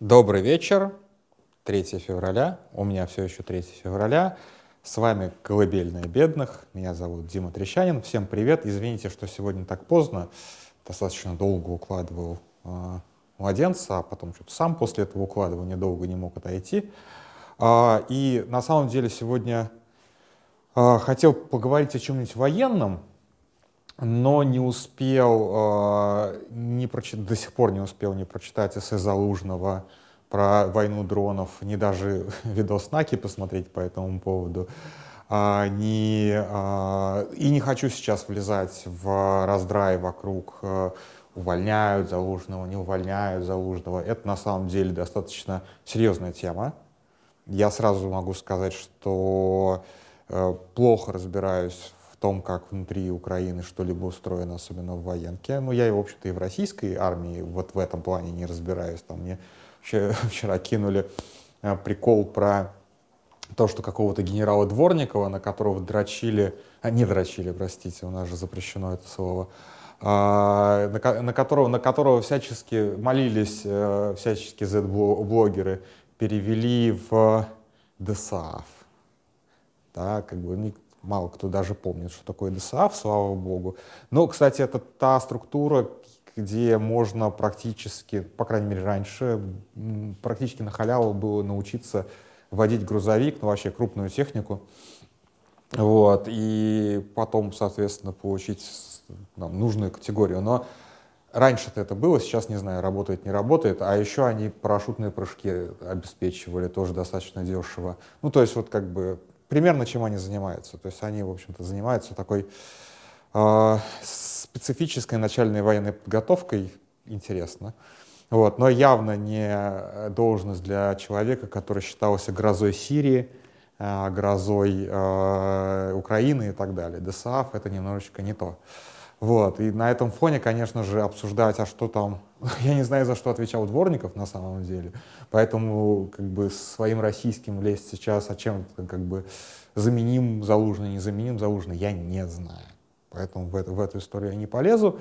Добрый вечер, 3 февраля, у меня все еще 3 февраля. С вами «Колыбельная бедных», меня зовут Дима Трещанин. Всем привет, извините, что сегодня так поздно, достаточно долго укладывал э, младенца, а потом что-то сам после этого укладывания долго не мог отойти. Э, и на самом деле сегодня э, хотел поговорить о чем-нибудь военном, но не успел, э, не прочит, до сих пор не успел не прочитать эссе Залужного про войну дронов, не даже видос Наки посмотреть по этому поводу. А, не, а, и не хочу сейчас влезать в раздрай вокруг э, увольняют Залужного, не увольняют Залужного. Это на самом деле достаточно серьезная тема. Я сразу могу сказать, что э, плохо разбираюсь том, как внутри Украины что-либо устроено, особенно в военке. Ну, я, в общем-то, и в российской армии вот в этом плане не разбираюсь. Там мне вчера кинули э, прикол про то, что какого-то генерала Дворникова, на которого дрочили, а не дрочили, простите, у нас же запрещено это слово, а, на, на, которого, на которого всячески молились, э, всячески Z-блогеры, перевели в ДСАФ. Да, как бы мало кто даже помнит, что такое ДСАФ, слава богу. Но, кстати, это та структура, где можно практически, по крайней мере раньше, практически на халяву было научиться водить грузовик, ну вообще крупную технику, вот, и потом, соответственно, получить там, нужную категорию. Но раньше-то это было, сейчас, не знаю, работает, не работает, а еще они парашютные прыжки обеспечивали тоже достаточно дешево. Ну, то есть вот как бы примерно чем они занимаются. То есть они, в общем-то, занимаются такой э, специфической начальной военной подготовкой, интересно. Вот, но явно не должность для человека, который считался грозой Сирии, э, грозой э, Украины и так далее. ДСАФ — это немножечко не то. Вот. И на этом фоне, конечно же, обсуждать, а что там... Я не знаю, за что отвечал Дворников на самом деле. Поэтому как бы своим российским лезть сейчас, а чем как бы заменим Залужный, не заменим Залужный, я не знаю. Поэтому в эту, в эту историю я не полезу.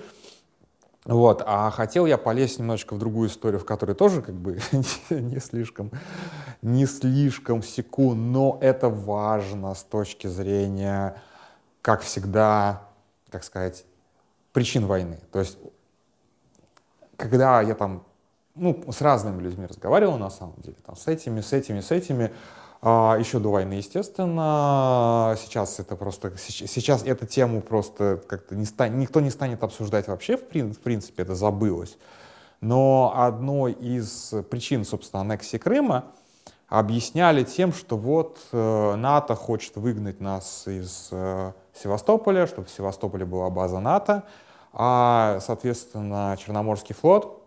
Вот. А хотел я полезть немножечко в другую историю, в которой тоже как бы не слишком, не слишком секу, но это важно с точки зрения, как всегда, как сказать, причин войны. То есть, когда я там, ну, с разными людьми разговаривал на самом деле, там, с этими, с этими, с этими, а, еще до войны, естественно, сейчас это просто, сейчас эту тему просто как-то не стан, никто не станет обсуждать вообще, в, в принципе, это забылось. Но одной из причин, собственно, аннексии Крыма объясняли тем, что вот э, НАТО хочет выгнать нас из э, Севастополя, чтобы в Севастополе была база НАТО, а, соответственно, Черноморский флот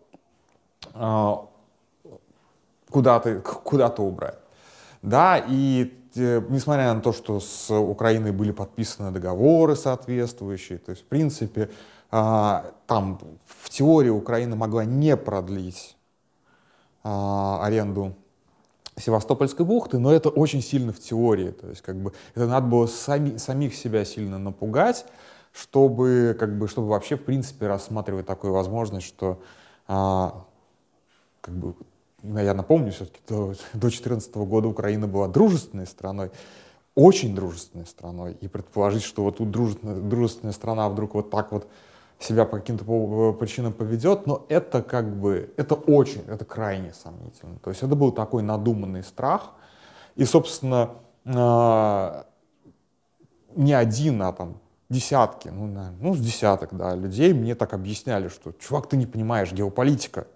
а, куда-то куда убрать. Да, и э, несмотря на то, что с Украиной были подписаны договоры соответствующие, то есть, в принципе, а, там в теории Украина могла не продлить а, аренду Севастопольской бухты, но это очень сильно в теории, то есть как бы это надо было сами, самих себя сильно напугать, чтобы, как бы, чтобы вообще, в принципе, рассматривать такую возможность, что, а, как бы, ну, я напомню, все-таки до 2014 года Украина была дружественной страной, очень дружественной страной, и предположить, что вот тут дружественная, дружественная страна вдруг вот так вот себя по каким-то причинам поведет, но это как бы, это очень, это крайне сомнительно. То есть это был такой надуманный страх, и, собственно, э, не один, а там десятки, ну, наверное, ну, с десяток, да, людей мне так объясняли, что, чувак, ты не понимаешь, геополитика.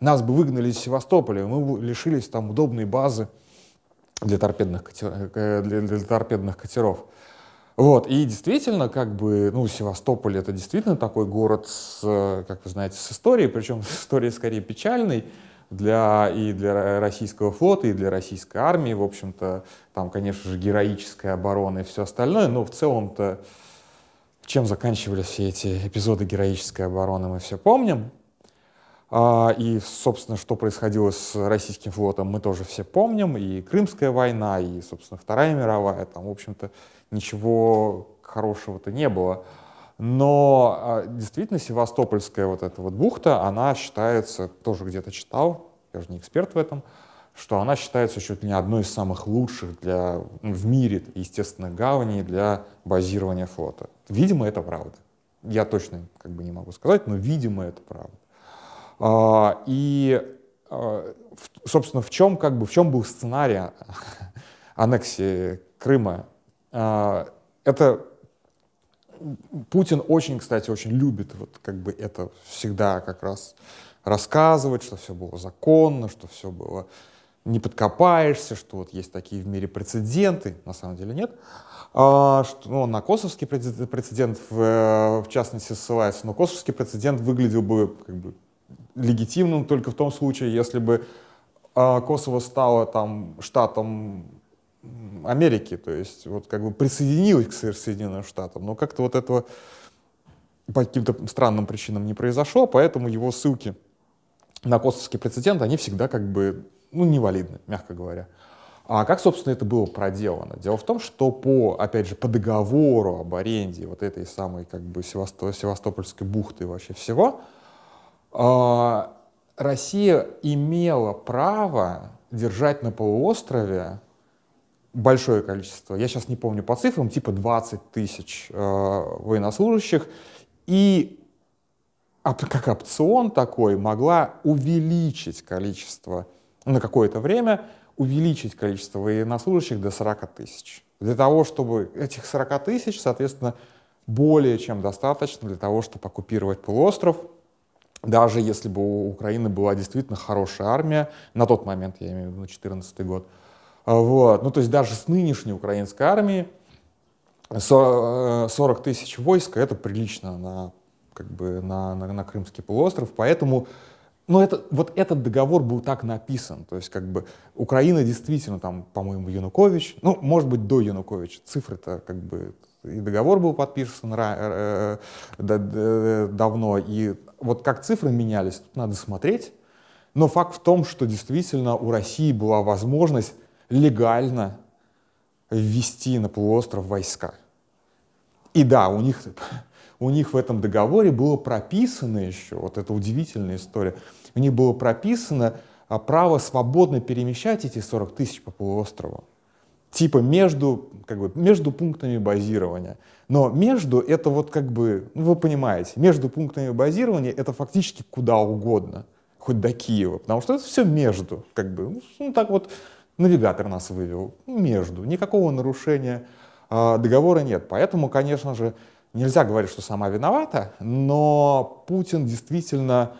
Нас бы выгнали из Севастополя, мы лишились там удобной базы для торпедных, катер, э, для, для торпедных катеров. Вот, и действительно, как бы, ну, Севастополь это действительно такой город с, э, как вы знаете, с историей, причем с историей скорее печальной, для, и для российского флота, и для российской армии, в общем-то, там, конечно же, героическая оборона и все остальное, но в целом-то чем заканчивались все эти эпизоды героической обороны, мы все помним. А, и, собственно, что происходило с российским флотом, мы тоже все помним. И Крымская война, и, собственно, Вторая мировая. Там, в общем-то, ничего хорошего-то не было. Но а, действительно Севастопольская вот эта вот бухта, она считается, тоже где-то читал, я же не эксперт в этом, что она считается чуть ли не одной из самых лучших для, ну, в мире естественных гаваней для базирования флота. Видимо, это правда. Я точно как бы не могу сказать, но, видимо, это правда. А, и, а, собственно, в чем, как бы, в чем был сценарий аннексии Крыма? Это Путин очень, кстати, очень любит вот как бы это всегда как раз рассказывать, что все было законно, что все было не подкопаешься, что вот есть такие в мире прецеденты, на самом деле нет. А, что, ну, на косовский прецедент в, в частности ссылается, но косовский прецедент выглядел бы как бы легитимным только в том случае, если бы а, Косово стало там штатом Америки, то есть вот как бы присоединилась к Соединенным Штатам, но как-то вот этого по каким-то странным причинам не произошло, поэтому его ссылки на косовский прецедент, они всегда как бы, ну, невалидны, мягко говоря. А как, собственно, это было проделано? Дело в том, что по, опять же, по договору об аренде вот этой самой как бы Севастопольской бухты вообще всего, э, Россия имела право держать на полуострове большое количество, я сейчас не помню по цифрам, типа 20 тысяч э, военнослужащих, и как опцион такой могла увеличить количество на какое-то время, увеличить количество военнослужащих до 40 тысяч. Для того, чтобы этих 40 тысяч, соответственно, более чем достаточно для того, чтобы оккупировать полуостров, даже если бы у Украины была действительно хорошая армия, на тот момент, я имею в виду, на 2014 год, вот. Ну, то есть даже с нынешней украинской армией 40 э, тысяч войск — это прилично на, как бы, на, на, на Крымский полуостров, поэтому ну, это, вот этот договор был так написан, то есть как бы Украина действительно там, по-моему, Янукович, ну, может быть, до Януковича, цифры-то как бы и договор был подписан э, э, давно, и вот как цифры менялись, тут надо смотреть, но факт в том, что действительно у России была возможность легально ввести на полуостров войска. И да, у них, у них в этом договоре было прописано еще, вот это удивительная история, у них было прописано а, право свободно перемещать эти 40 тысяч по полуострову. Типа между, как бы, между пунктами базирования. Но между это вот как бы, ну, вы понимаете, между пунктами базирования это фактически куда угодно, хоть до Киева, потому что это все между, как бы, ну так вот навигатор нас вывел между. Никакого нарушения э, договора нет. Поэтому, конечно же, нельзя говорить, что сама виновата, но Путин действительно,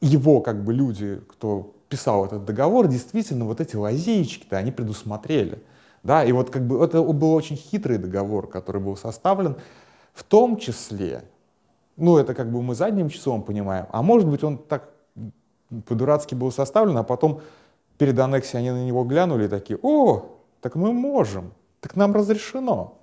его как бы люди, кто писал этот договор, действительно вот эти лазеечки-то они предусмотрели. Да, и вот как бы это был очень хитрый договор, который был составлен, в том числе, ну это как бы мы задним числом понимаем, а может быть он так по-дурацки был составлен, а потом перед аннексией они на него глянули и такие, о, так мы можем, так нам разрешено.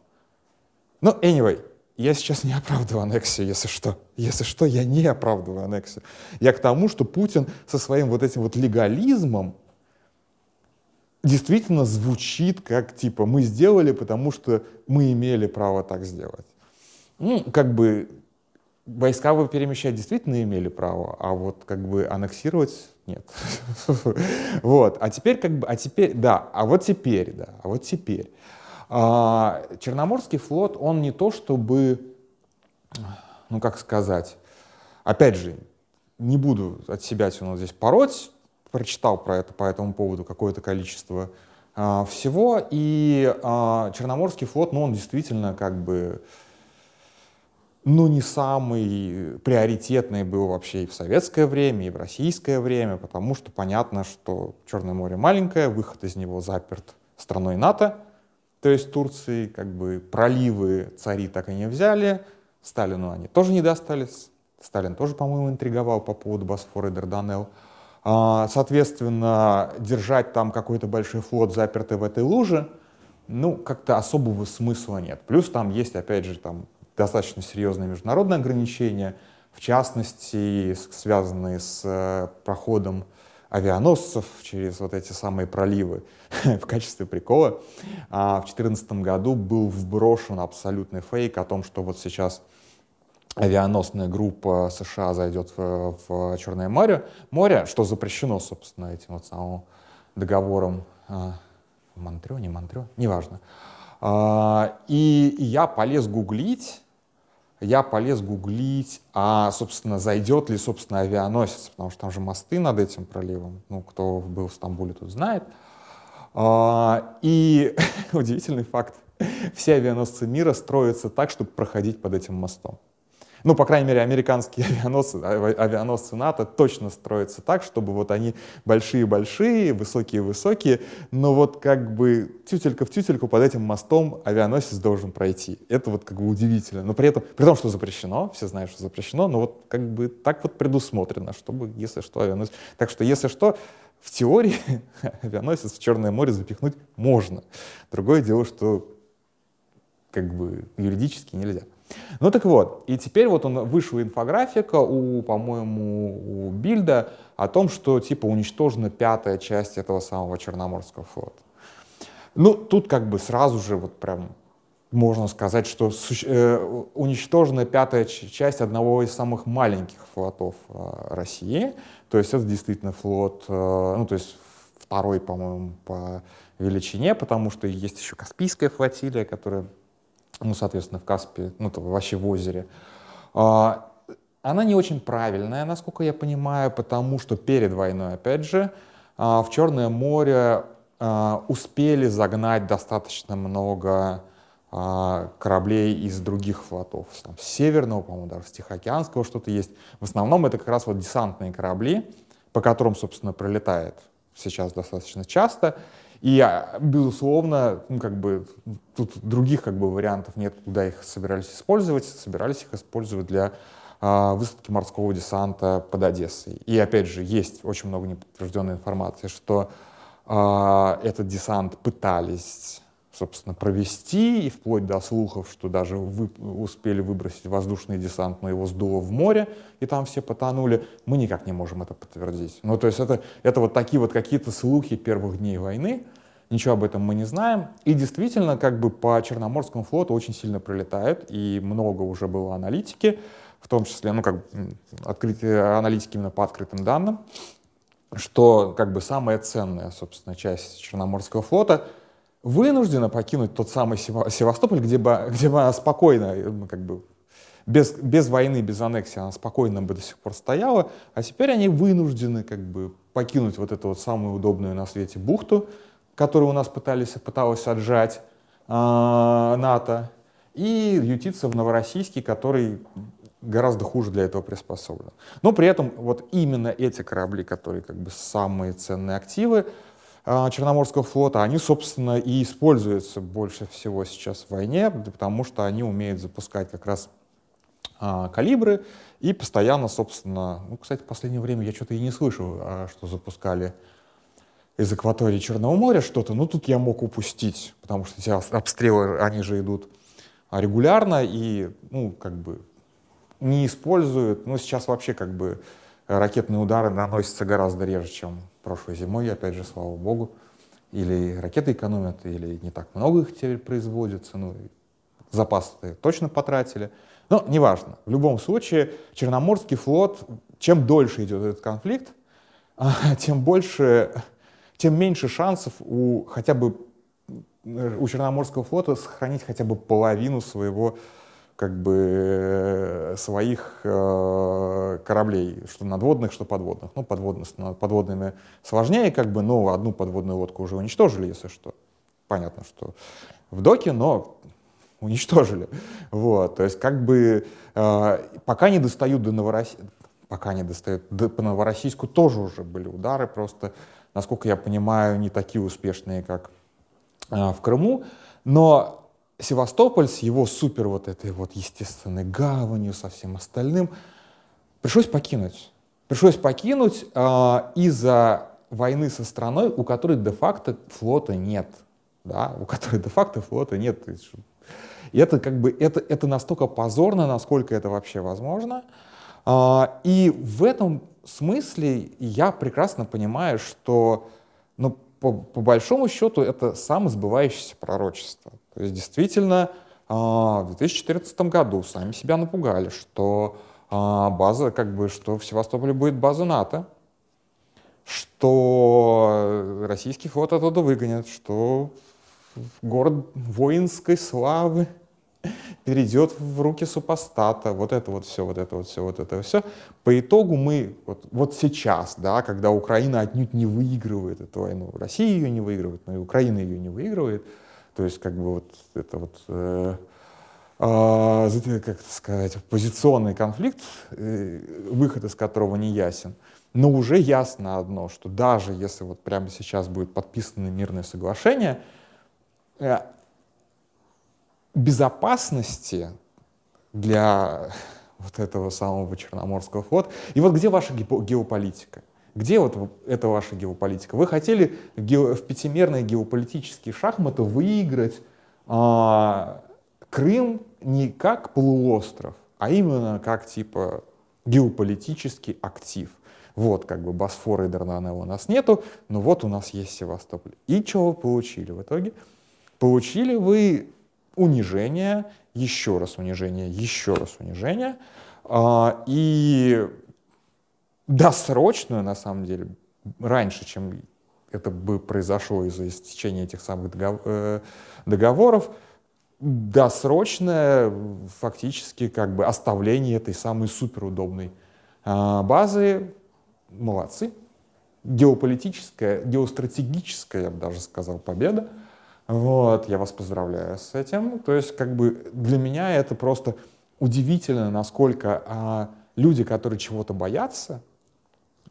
Но ну, anyway, я сейчас не оправдываю аннексию, если что. Если что, я не оправдываю аннексию. Я к тому, что Путин со своим вот этим вот легализмом действительно звучит как типа мы сделали, потому что мы имели право так сделать. Ну, как бы войска вы перемещать действительно имели право, а вот как бы аннексировать нет. Вот, а теперь как бы, а теперь, да, а вот теперь, да, а вот теперь. А, Черноморский флот, он не то чтобы, ну как сказать, опять же, не буду от себя все здесь пороть, прочитал про это по этому поводу какое-то количество а, всего, и а, Черноморский флот, ну он действительно как бы ну, не самый приоритетный был вообще и в советское время, и в российское время, потому что понятно, что Черное море маленькое, выход из него заперт страной НАТО, то есть Турции, как бы проливы цари так и не взяли, Сталину они тоже не достались, Сталин тоже, по-моему, интриговал по поводу Босфора и Дарданелл. А, соответственно, держать там какой-то большой флот запертый в этой луже, ну, как-то особого смысла нет. Плюс там есть, опять же, там достаточно серьезные международные ограничения, в частности, связанные с э, проходом авианосцев через вот эти самые проливы. в качестве прикола а в 2014 году был вброшен абсолютный фейк о том, что вот сейчас авианосная группа США зайдет в, в Черное море, море, что запрещено, собственно, этим вот самым договором а, Монтрё, не Монтрё, неважно. А, и я полез гуглить, я полез гуглить, а, собственно, зайдет ли, собственно, авианосец, потому что там же мосты над этим проливом, ну, кто был в Стамбуле, тут знает. А, и удивительный факт, все авианосцы мира строятся так, чтобы проходить под этим мостом. Ну, по крайней мере, американские авианосцы, авианосцы НАТО точно строятся так, чтобы вот они большие-большие, высокие-высокие, но вот как бы тютелька в тютельку под этим мостом авианосец должен пройти. Это вот как бы удивительно. Но при этом, при том, что запрещено, все знают, что запрещено, но вот как бы так вот предусмотрено, чтобы, если что, авианосец... Так что, если что, в теории авианосец в Черное море запихнуть можно. Другое дело, что как бы юридически нельзя. Ну так вот, и теперь вот он вышла инфографика у, по-моему, у Бильда о том, что типа уничтожена пятая часть этого самого Черноморского флота. Ну, тут как бы сразу же вот прям можно сказать, что э, уничтожена пятая часть одного из самых маленьких флотов э, России. То есть это действительно флот, э, ну то есть второй, по-моему, по величине, потому что есть еще Каспийская флотилия, которая ну, соответственно, в Каспе, ну, то вообще в озере. А, она не очень правильная, насколько я понимаю, потому что перед войной, опять же, а, в Черное море а, успели загнать достаточно много кораблей из других флотов, там, северного, по-моему, даже с Тихоокеанского что-то есть. В основном это как раз вот десантные корабли, по которым, собственно, пролетает сейчас достаточно часто. И, а, безусловно, ну, как бы, тут других как бы, вариантов нет, куда их собирались использовать. Собирались их использовать для а, высадки морского десанта под Одессой. И, опять же, есть очень много неподтвержденной информации, что а, этот десант пытались собственно, провести, и вплоть до слухов, что даже вы, успели выбросить воздушный десант, но его сдуло в море, и там все потонули, мы никак не можем это подтвердить. Ну, то есть это, это вот такие вот какие-то слухи первых дней войны, ничего об этом мы не знаем. И действительно, как бы по Черноморскому флоту очень сильно прилетают, и много уже было аналитики, в том числе, ну, как открытие аналитики именно по открытым данным, что как бы самая ценная, собственно, часть Черноморского флота — вынуждена покинуть тот самый Севастополь, где бы, где бы она спокойно, ну, как бы, без, без войны, без аннексии она спокойно бы до сих пор стояла, а теперь они вынуждены как бы покинуть вот эту вот самую удобную на свете бухту, которую у нас пытались, пыталась отжать э, НАТО, и ютиться в Новороссийске, который гораздо хуже для этого приспособлен. Но при этом вот именно эти корабли, которые как бы самые ценные активы, Черноморского флота, они, собственно, и используются больше всего сейчас в войне, потому что они умеют запускать как раз а, калибры и постоянно, собственно, ну, кстати, в последнее время я что-то и не слышал, а, что запускали из акватории Черного моря что-то, но тут я мог упустить, потому что эти обстрелы, они же идут регулярно и, ну, как бы не используют, ну, сейчас вообще как бы ракетные удары наносятся гораздо реже, чем прошлой зимой, опять же, слава богу. Или ракеты экономят, или не так много их теперь производится, ну, запасы точно потратили. Но неважно. В любом случае, Черноморский флот, чем дольше идет этот конфликт, тем больше, тем меньше шансов у хотя бы у Черноморского флота сохранить хотя бы половину своего как бы э, своих э, кораблей, что надводных, что подводных. Ну, подводных, с подводными сложнее, как бы, но одну подводную лодку уже уничтожили, если что. Понятно, что в доке, но уничтожили. Вот, то есть как бы э, пока не достают до Новороссийска, пока не достают до, по Новороссийску тоже уже были удары, просто, насколько я понимаю, не такие успешные, как э, в Крыму, но Севастополь с его супер вот этой вот естественной гаванью, со всем остальным, пришлось покинуть. Пришлось покинуть э, из-за войны со страной, у которой де-факто флота нет. Да, у которой де-факто флота нет. И это как бы это, это настолько позорно, насколько это вообще возможно. А, и в этом смысле я прекрасно понимаю, что ну, по, по большому счету это самосбывающееся пророчество. То есть действительно в 2014 году сами себя напугали, что база, как бы, что в Севастополе будет база НАТО, что российский флот оттуда выгонят, что город воинской славы перейдет в руки супостата, вот это вот все, вот это вот все, вот это все. По итогу мы вот, вот сейчас, да, когда Украина отнюдь не выигрывает эту войну, Россия ее не выигрывает, но и Украина ее не выигрывает, то есть как бы вот это вот э, э, как сказать, позиционный конфликт, э, выход из которого не ясен. Но уже ясно одно, что даже если вот прямо сейчас будет подписано мирное соглашение, э, безопасности для вот этого самого Черноморского флота. И вот где ваша геополитика? Где вот эта ваша геополитика? Вы хотели в пятимерные геополитические шахматы выиграть а, Крым не как полуостров, а именно как типа геополитический актив. Вот как бы Босфора и Дарданелла у нас нету, но вот у нас есть Севастополь. И что вы получили в итоге? Получили вы унижение, еще раз унижение, еще раз унижение, а, и досрочную, на самом деле, раньше, чем это бы произошло из-за истечения этих самых э, договоров, досрочное фактически как бы оставление этой самой суперудобной а, базы. Молодцы. Геополитическая, геостратегическая, я бы даже сказал, победа. Вот, я вас поздравляю с этим. То есть, как бы для меня это просто удивительно, насколько а, люди, которые чего-то боятся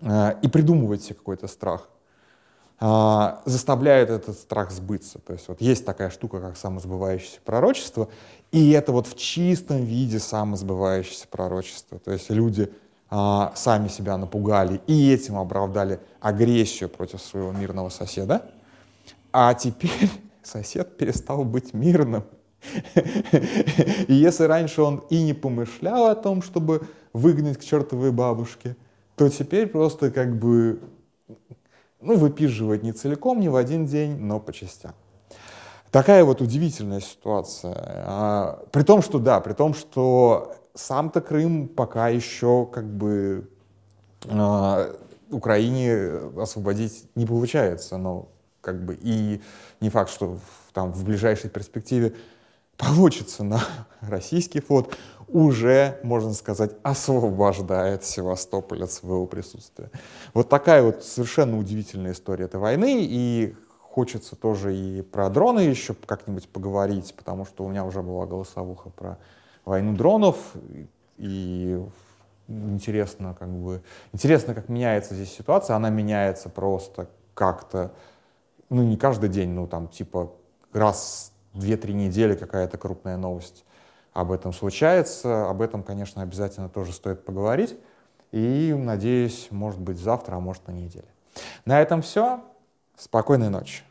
а, и придумывают себе какой-то страх, а, заставляют этот страх сбыться. То есть вот есть такая штука, как самосбывающееся пророчество, и это вот в чистом виде самосбывающееся пророчество. То есть люди а, сами себя напугали и этим оправдали агрессию против своего мирного соседа, а теперь сосед перестал быть мирным. И если раньше он и не помышлял о том, чтобы выгнать к чертовой бабушке, то теперь просто как бы ну, выпиживать не целиком, не в один день, но по частям. Такая вот удивительная ситуация. А, при том, что да, при том, что сам-то Крым пока еще как бы а, Украине освободить не получается, но как бы и не факт, что в, там в ближайшей перспективе получится на российский флот, уже, можно сказать, освобождает Севастополь от своего присутствия. Вот такая вот совершенно удивительная история этой войны, и хочется тоже и про дроны еще как-нибудь поговорить, потому что у меня уже была голосовуха про войну дронов, и интересно, как бы, интересно, как меняется здесь ситуация, она меняется просто как-то ну, не каждый день, ну, там, типа, раз 2-3 недели какая-то крупная новость об этом случается. Об этом, конечно, обязательно тоже стоит поговорить. И, надеюсь, может быть, завтра, а может, на неделе. На этом все. Спокойной ночи.